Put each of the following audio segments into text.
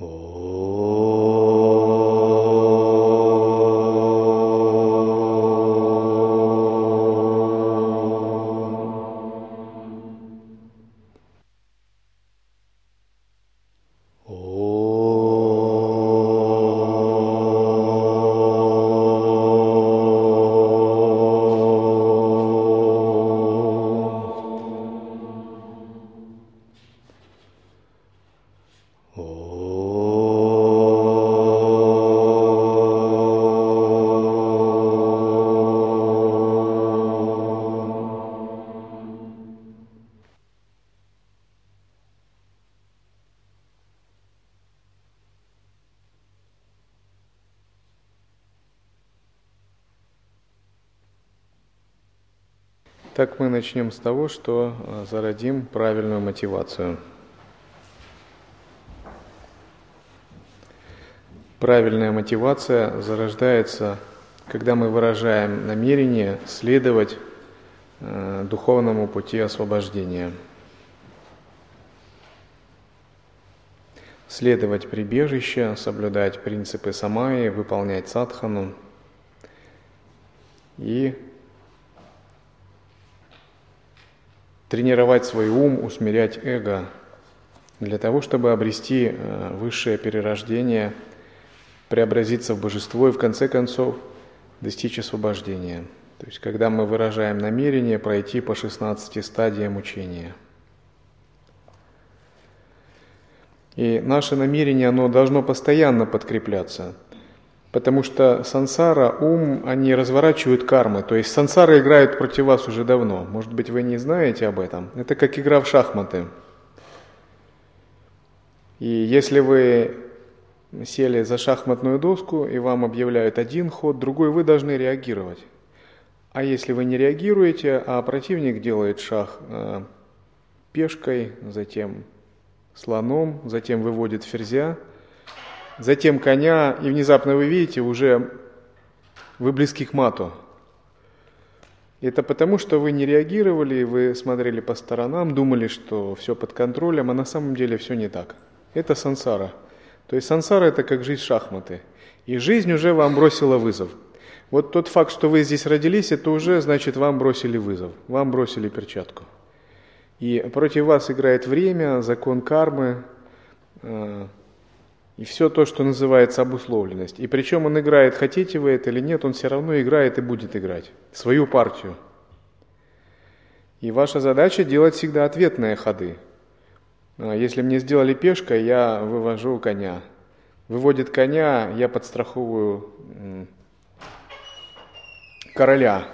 哦。Так мы начнем с того, что э, зародим правильную мотивацию. Правильная мотивация зарождается, когда мы выражаем намерение следовать э, духовному пути освобождения. Следовать прибежище, соблюдать принципы самаи, выполнять садхану и тренировать свой ум, усмирять эго, для того, чтобы обрести э, высшее перерождение, преобразиться в божество и в конце концов достичь освобождения. То есть, когда мы выражаем намерение пройти по 16 стадиям учения. И наше намерение, оно должно постоянно подкрепляться – Потому что сансара, ум, они разворачивают кармы. То есть сансара играет против вас уже давно. Может быть, вы не знаете об этом. Это как игра в шахматы. И если вы сели за шахматную доску и вам объявляют один ход, другой, вы должны реагировать. А если вы не реагируете, а противник делает шаг э, пешкой, затем слоном, затем выводит ферзя – затем коня, и внезапно вы видите, уже вы близки к мату. Это потому, что вы не реагировали, вы смотрели по сторонам, думали, что все под контролем, а на самом деле все не так. Это сансара. То есть сансара это как жизнь шахматы. И жизнь уже вам бросила вызов. Вот тот факт, что вы здесь родились, это уже значит вам бросили вызов, вам бросили перчатку. И против вас играет время, закон кармы, э, и все то, что называется обусловленность. И причем он играет, хотите вы это или нет, он все равно играет и будет играть свою партию. И ваша задача делать всегда ответные ходы. А если мне сделали пешкой, я вывожу коня. Выводит коня, я подстраховываю короля.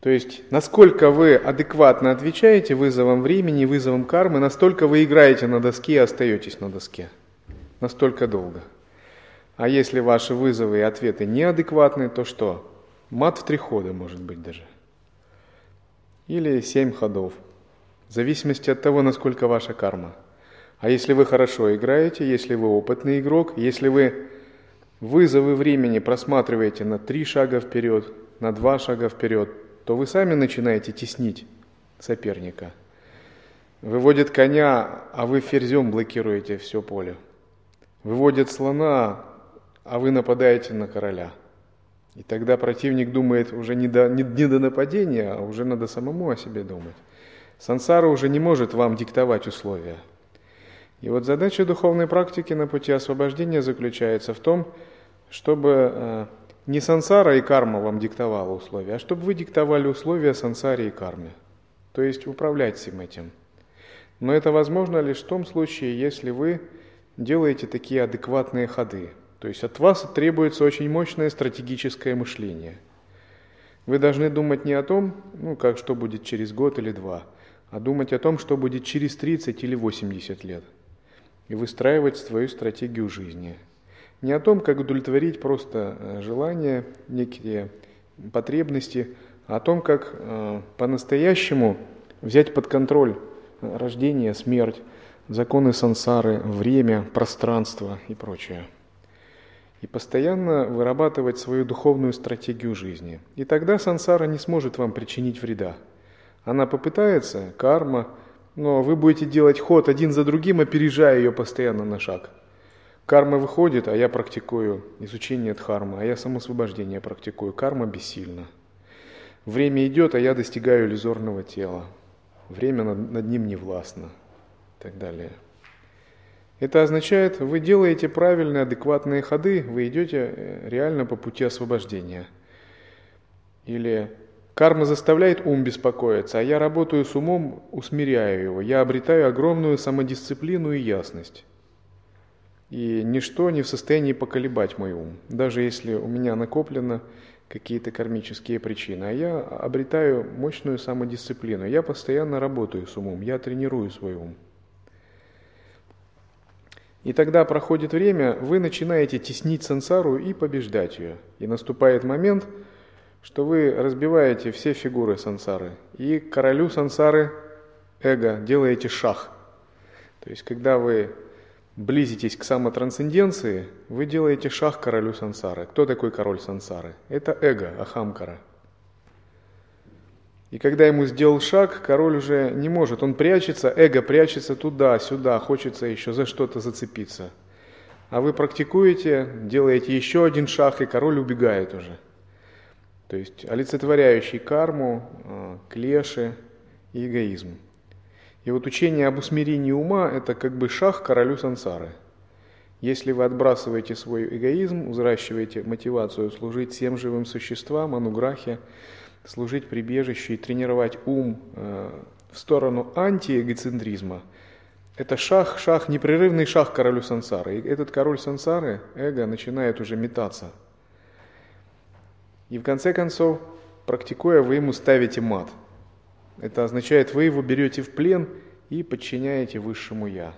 То есть, насколько вы адекватно отвечаете вызовам времени, вызовам кармы, настолько вы играете на доске и остаетесь на доске. Настолько долго. А если ваши вызовы и ответы неадекватны, то что? Мат в три хода, может быть, даже. Или семь ходов. В зависимости от того, насколько ваша карма. А если вы хорошо играете, если вы опытный игрок, если вы вызовы времени просматриваете на три шага вперед, на два шага вперед, то вы сами начинаете теснить соперника. Выводит коня, а вы ферзем блокируете все поле. Выводит слона, а вы нападаете на короля. И тогда противник думает уже не до, не, не до нападения, а уже надо самому о себе думать. Сансара уже не может вам диктовать условия. И вот задача духовной практики на пути освобождения заключается в том, чтобы э, не сансара и карма вам диктовала условия, а чтобы вы диктовали условия сансаре и карме. То есть управлять всем этим. Но это возможно лишь в том случае, если вы делаете такие адекватные ходы. То есть от вас требуется очень мощное стратегическое мышление. Вы должны думать не о том, ну, как что будет через год или два, а думать о том, что будет через 30 или 80 лет. И выстраивать свою стратегию жизни – не о том, как удовлетворить просто э, желания, некие потребности, а о том, как э, по-настоящему взять под контроль э, рождение, смерть, законы сансары, время, пространство и прочее. И постоянно вырабатывать свою духовную стратегию жизни. И тогда сансара не сможет вам причинить вреда. Она попытается, карма, но вы будете делать ход один за другим, опережая ее постоянно на шаг. Карма выходит, а я практикую изучение дхармы, а я самосвобождение практикую. Карма бессильна. Время идет, а я достигаю иллюзорного тела. Время над, над ним не властно. И так далее. Это означает, вы делаете правильные, адекватные ходы, вы идете э, реально по пути освобождения. Или карма заставляет ум беспокоиться, а я работаю с умом, усмиряю его. Я обретаю огромную самодисциплину и ясность. И ничто не в состоянии поколебать мой ум, даже если у меня накоплено какие-то кармические причины. А я обретаю мощную самодисциплину. Я постоянно работаю с умом, я тренирую свой ум. И тогда проходит время, вы начинаете теснить сансару и побеждать ее. И наступает момент, что вы разбиваете все фигуры сансары. И королю сансары, эго, делаете шах. То есть, когда вы близитесь к самотрансценденции, вы делаете шаг королю сансары. Кто такой король сансары? Это эго, ахамкара. И когда ему сделал шаг, король уже не может, он прячется, эго прячется туда, сюда, хочется еще за что-то зацепиться. А вы практикуете, делаете еще один шаг, и король убегает уже. То есть олицетворяющий карму, а, клеши и эгоизм. И вот учение об усмирении ума – это как бы шаг королю сансары. Если вы отбрасываете свой эгоизм, взращиваете мотивацию служить всем живым существам, ануграхе, служить прибежищу и тренировать ум э, в сторону антиэгоцентризма, это шаг, шаг, непрерывный шаг королю сансары. И этот король сансары, эго, начинает уже метаться. И в конце концов, практикуя, вы ему ставите мат – это означает, вы его берете в плен и подчиняете высшему Я.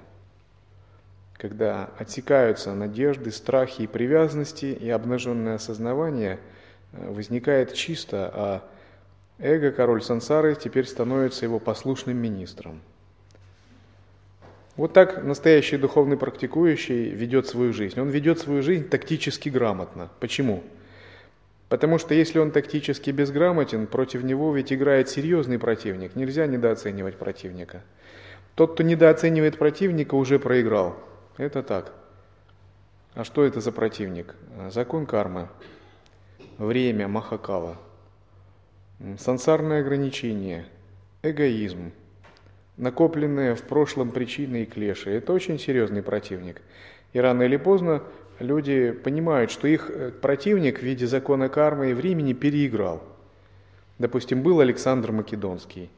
Когда отсекаются надежды, страхи и привязанности, и обнаженное осознавание э, возникает чисто, а эго, король сансары, теперь становится его послушным министром. Вот так настоящий духовный практикующий ведет свою жизнь. Он ведет свою жизнь тактически грамотно. Почему? Потому что если он тактически безграмотен, против него ведь играет серьезный противник. Нельзя недооценивать противника. Тот, кто недооценивает противника, уже проиграл. Это так. А что это за противник? Закон кармы, время, махакала, сансарное ограничение, эгоизм, накопленные в прошлом причины и клеши. Это очень серьезный противник. И рано или поздно люди понимают, что их э, противник в виде закона кармы и времени переиграл. Допустим, был Александр Македонский.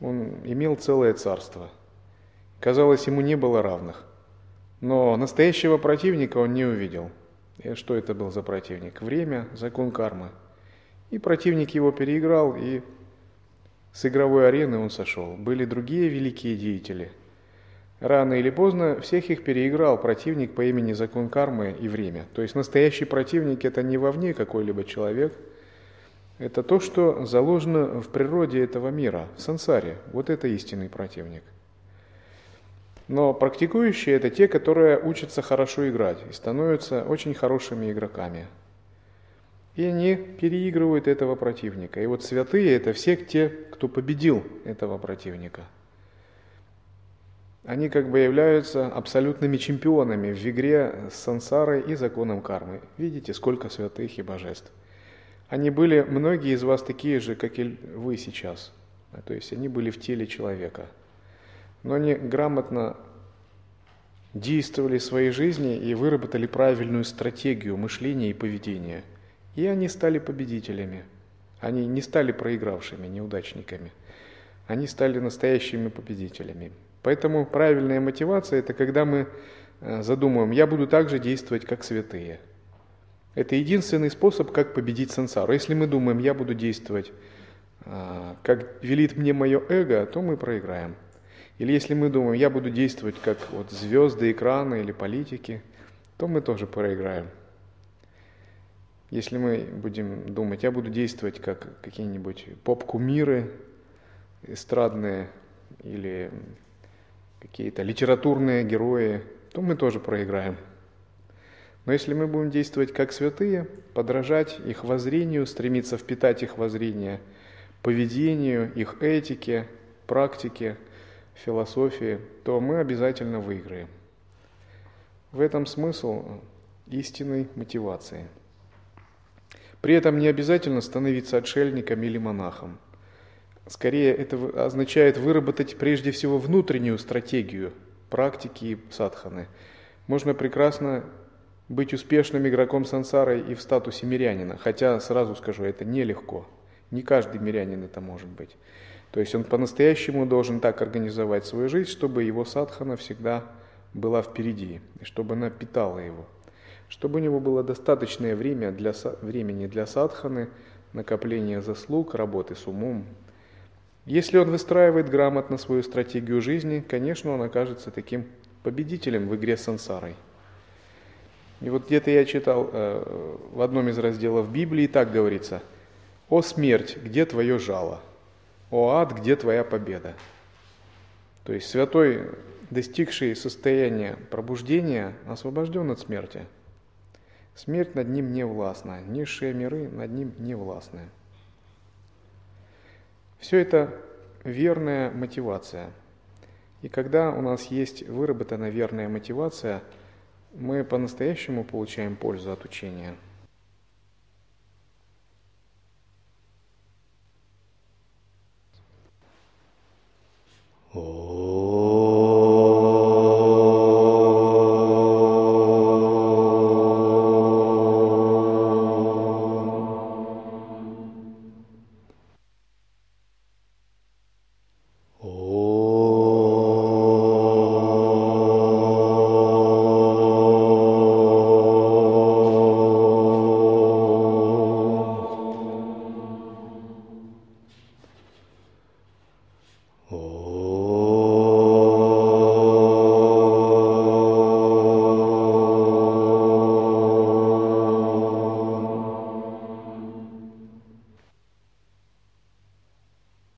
Он имел целое царство. Казалось, ему не было равных. Но настоящего противника он не увидел. И что это был за противник? Время, закон кармы. И противник его переиграл, и с игровой арены он сошел. Были другие великие деятели – Рано или поздно всех их переиграл противник по имени закон кармы и время. То есть настоящий противник это не вовне какой-либо человек, это то, что заложено в природе этого мира, в сансаре. Вот это истинный противник. Но практикующие это те, которые учатся хорошо играть и становятся очень хорошими игроками. И они переигрывают этого противника. И вот святые это все те, кто победил этого противника – они как бы являются абсолютными чемпионами в игре с сансарой и законом кармы. Видите, сколько святых и божеств. Они были, многие из вас такие же, как и вы сейчас. То есть они были в теле человека. Но они грамотно действовали в своей жизни и выработали правильную стратегию мышления и поведения. И они стали победителями. Они не стали проигравшими, неудачниками. Они стали настоящими победителями. Поэтому правильная мотивация – это когда мы э, задумываем, я буду так же действовать, как святые. Это единственный способ, как победить сансару. Если мы думаем, я буду действовать, э, как велит мне мое эго, то мы проиграем. Или если мы думаем, я буду действовать, как вот звезды экрана или политики, то мы тоже проиграем. Если мы будем думать, я буду действовать как какие-нибудь поп-кумиры, эстрадные или какие-то литературные герои, то мы тоже проиграем. Но если мы будем действовать как святые, подражать их воззрению, стремиться впитать их воззрение, поведению, их этике, практике, философии, то мы обязательно выиграем. В этом смысл истинной мотивации. При этом не обязательно становиться отшельником или монахом. Скорее, это означает выработать прежде всего внутреннюю стратегию практики садханы. Можно прекрасно быть успешным игроком сансары и в статусе мирянина, хотя, сразу скажу, это нелегко. Не каждый мирянин это может быть. То есть он по-настоящему должен так организовать свою жизнь, чтобы его садхана всегда была впереди, и чтобы она питала его. Чтобы у него было достаточное время для, времени для садханы, накопления заслуг, работы с умом. Если он выстраивает грамотно свою стратегию жизни, конечно, он окажется таким победителем в игре с сансарой. И вот где-то я читал э, в одном из разделов Библии, так говорится, «О смерть, где твое жало? О ад, где твоя победа?» То есть святой, достигший состояния пробуждения, освобожден от смерти. Смерть над ним не властна, низшие миры над ним не властны. Все это верная мотивация. И когда у нас есть выработана верная мотивация, мы по-настоящему получаем пользу от учения. Oh.